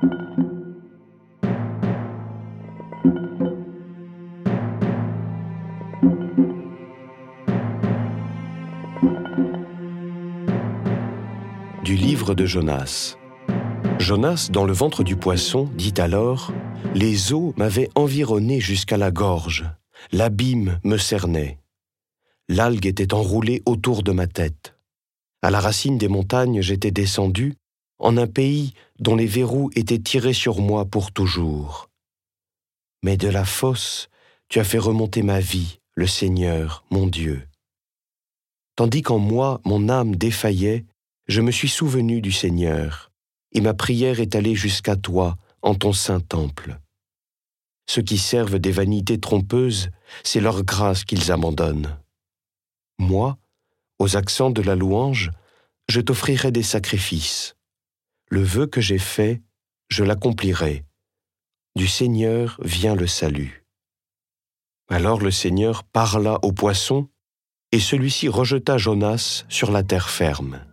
Du livre de Jonas. Jonas, dans le ventre du poisson, dit alors Les eaux m'avaient environné jusqu'à la gorge, l'abîme me cernait. L'algue était enroulée autour de ma tête. À la racine des montagnes, j'étais descendu, en un pays dont les verrous étaient tirés sur moi pour toujours. Mais de la fosse, tu as fait remonter ma vie, le Seigneur, mon Dieu. Tandis qu'en moi mon âme défaillait, je me suis souvenu du Seigneur, et ma prière est allée jusqu'à toi en ton saint temple. Ceux qui servent des vanités trompeuses, c'est leur grâce qu'ils abandonnent. Moi, aux accents de la louange, je t'offrirai des sacrifices. Le vœu que j'ai fait, je l'accomplirai. Du Seigneur vient le salut. Alors le Seigneur parla au poisson, et celui-ci rejeta Jonas sur la terre ferme.